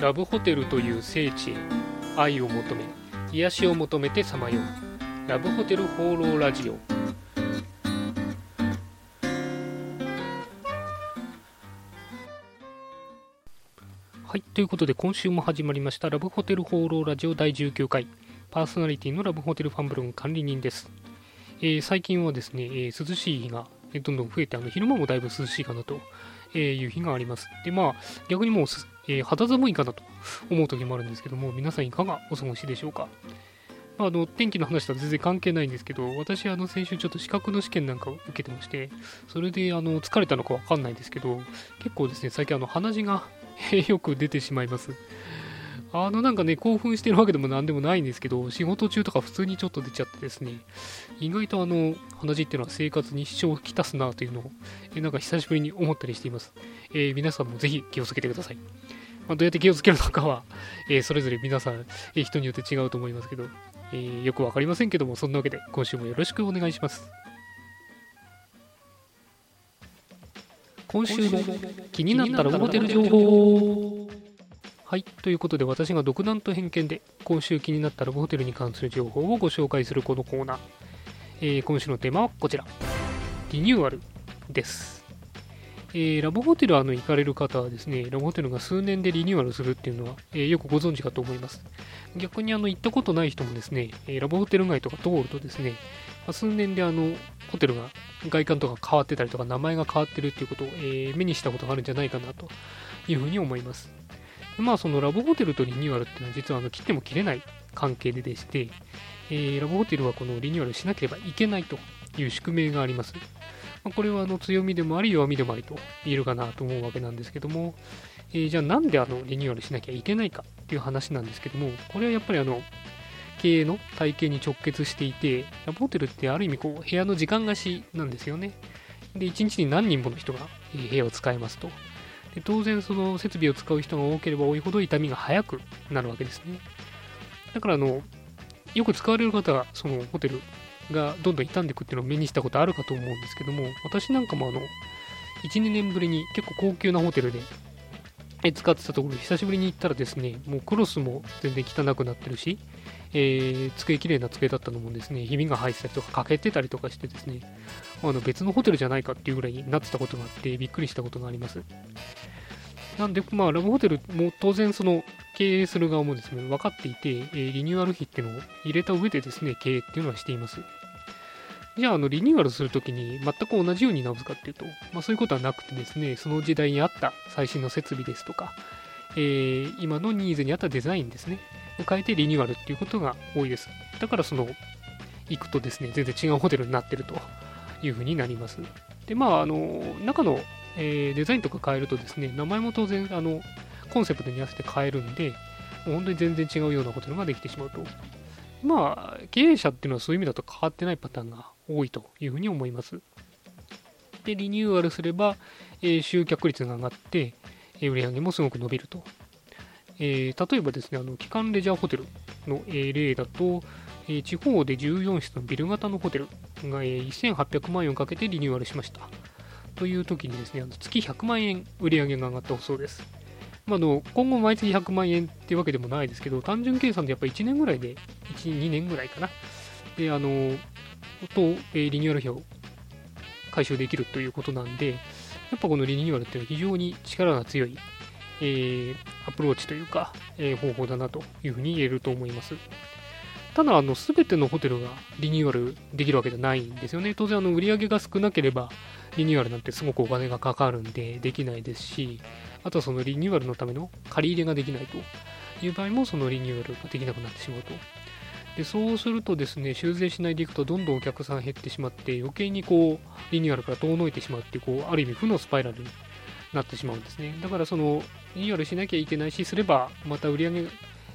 ラブホテルという聖地へ愛を求め癒しを求めてさまよう。ラブホテル放浪ラジオ。はいということで今週も始まりましたラブホテル放浪ラジオ第19回。パーソナリティのラブホテルファンブログ管理人です、えー最近はですね、えー涼しい日がどんどん増えてあの昼間もだいぶ涼しいかなとえーいう日があります。で、まあ、逆にもう、えー肌寒いかなと思う時もあるんですけども、皆さんいかがお過ごしでしょうか？まあ、あの天気の話とは全然関係ないんですけど、私、あの先週ちょっと資格の試験なんかを受けてまして、それであの疲れたのかわかんないんですけど、結構ですね、最近あの鼻血が よく出てしまいます。あのなんかね、興奮してるわけでもなんでもないんですけど、仕事中とか普通にちょっと出ちゃってですね、意外とあの鼻血っていうのは生活に支障をきたすなというのを、えなんか久しぶりに思ったりしています。えー皆さんもぜひ気をつけてください。まあ、どうやって気をつけるのかは、えーそれぞれ皆さん、えー人によって違うと思いますけど、えーよくわかりませんけども、そんなわけで今週もよろしくお願いします。今週の気になったらモテる情報はい、ということで私が独断と偏見で今週気になったラブホテルに関する情報をご紹介するこのコーナー。えー今週のテーマはこちら。リニューアルです。えーラブホテルあの行かれる方はですね、ラブホテルが数年でリニューアルするっていうのは、えーよくご存知かと思います。逆にあの行ったことない人もですね、えラブホテル街とか通るとですね、ま数年であのホテルが外観とか変わってたりとか名前が変わってるっていうことを、え目にしたことがあるんじゃないかなというふうに思います。まあそのラブホテルとリニューアルっていうのは実はあの切っても切れない関係ででして、えーラブホテルはこのリニューアルしなければいけないという宿命があります。まあこれはあの強みでもあり弱みでもありと言えるかなと思うわけなんですけども、えーじゃあなんであのリニューアルしなきゃいけないかっていう話なんですけども、これはやっぱりあの経営の体系に直結していて、ラブホテルってある意味こう部屋の時間貸しなんですよね。で、1日に何人もの人が部屋を使えますと。で当然その設備を使う人が多ければ多いほど痛みが早くなるわけですね。だからあの、よく使われる方はそのホテルがどんどん傷んでいくっていうのを目にしたことあるかと思うんですけども、私なんかもあの、1、2年ぶりに結構高級なホテルで使ってたところ、久しぶりに行ったらですね、もうクロスも全然汚くなってるし、えー机綺麗な机だったのもですね、ひびが入ってたりとか欠けてたりとかしてですね、あの別のホテルじゃないかっていうぐらいになってたことがあって、びっくりしたことがあります。なんで、まあ、ラブホテルも当然その経営する側もですね、分かっていて、えーリニューアル費っていうのを入れた上でですね、経営っていうのはしています。じゃあ、あの、リニューアルするときに全く同じように直すかっていうと、まあそういうことはなくてですね、その時代に合った最新の設備ですとか、えー今のニーズに合ったデザインですね、を変えてリニューアルっていうことが多いです。だからその、行くとですね、全然違うホテルになってるというふうになります。で、まあ、あの、中の、えーデザインとか変えるとですね、名前も当然、あの、コンセプトに合わせて変えるんで、もう本当に全然違うようなホテルができてしまうと。まあ、経営者っていうのはそういう意味だと変わってないパターンが多いというふうに思います。で、リニューアルすれば、えー集客率が上がって、えー売り上げもすごく伸びると。えー例えばですね、あの、機関レジャーホテルの、えー例だと、えー地方で14室のビル型のホテルが、えー1800万円をかけてリニューアルしました。という時にですね、あの月100万円売り上げが上がったそうです。まあ、の今後毎月100万円っていうわけでもないですけど、単純計算でやっぱ1年ぐらいで、1、2年ぐらいかな。で、あの、と、えリニューアル費を回収できるということなんで、やっぱこのリニューアルっていうのは非常に力が強い、えーアプローチというか、えー方法だなというふうに言えると思います。ただ、あの、すべてのホテルがリニューアルできるわけじゃないんですよね。当然、あの、売り上げが少なければ、リニューアルなんてすごくお金がかかるんでできないですし、あとはそのリニューアルのための借り入れができないという場合も、そのリニューアルができなくなってしまうと。で、そうするとですね、修繕しないでいくと、どんどんお客さん減ってしまって、余計にこう、リニューアルから遠のいてしまうっていう、こう、ある意味負のスパイラルになってしまうんですね。だから、その、リニューアルしなきゃいけないし、すれば、また売り上げ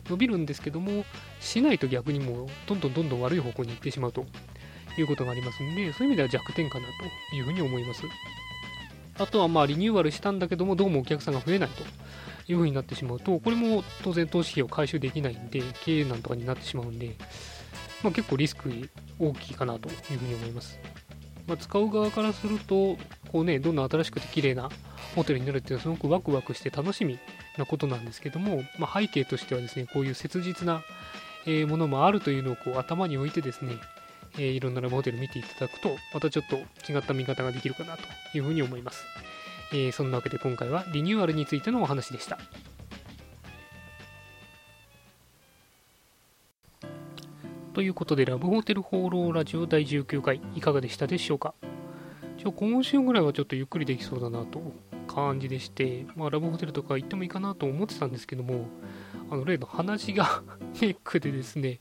伸びるんですけども、しないと逆にもう、どんどんどんどん悪い方向に行ってしまうということがありますんで、そういう意味では弱点かなというふうに思います。あとはまあリニューアルしたんだけども、どうもお客さんが増えないというふうになってしまうと、これも当然投資費を回収できないんで、経営難とかになってしまうんで、まあ、結構リスク大きいかなというふうに思います。まあ、使う側からすると、こうね、どんどん新しくて綺麗なホテルになるっていうのはすごくワクワクして楽しみなことなんですけども、まあ、背景としてはですね、こういう切実な、ものもあるというのをこう頭に置いてですね、いろんなラブホテル見ていただくと、またちょっと違った見方ができるかなというふうに思います。えーそんなわけで今回はリニューアルについてのお話でした。ということで、ラブホテル放浪ラジオ第19回、いかがでしたでしょうか？今週ぐらいはちょっとゆっくりできそうだなと感じでして、まあ、ラブホテルとか行ってもいいかなと思ってたんですけども、あの例の鼻血が ネックでですね、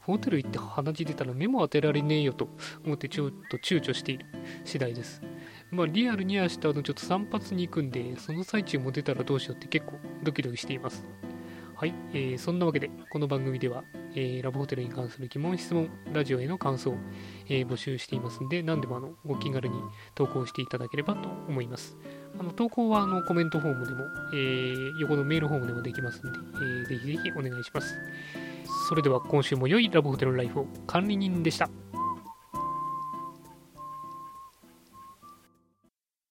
ホテル行って鼻血出たら目も当てられねえよと思ってちょっと躊躇している次第です。まあ、リアルに明日のちょっと散髪に行くんで、その最中も出たらどうしようって結構ドキドキしています。はい、えーそんなわけで、この番組では、えーラブホテルに関する疑問、質問、ラジオへの感想、えー募集していますんで、何でもあのご気軽に投稿していただければと思います。あの投稿はあのコメントフォームでも、えー横のメールフォームでもできますんで、えーぜひぜひお願いします。それでは今週も良いラブホテルライフを管理人でした。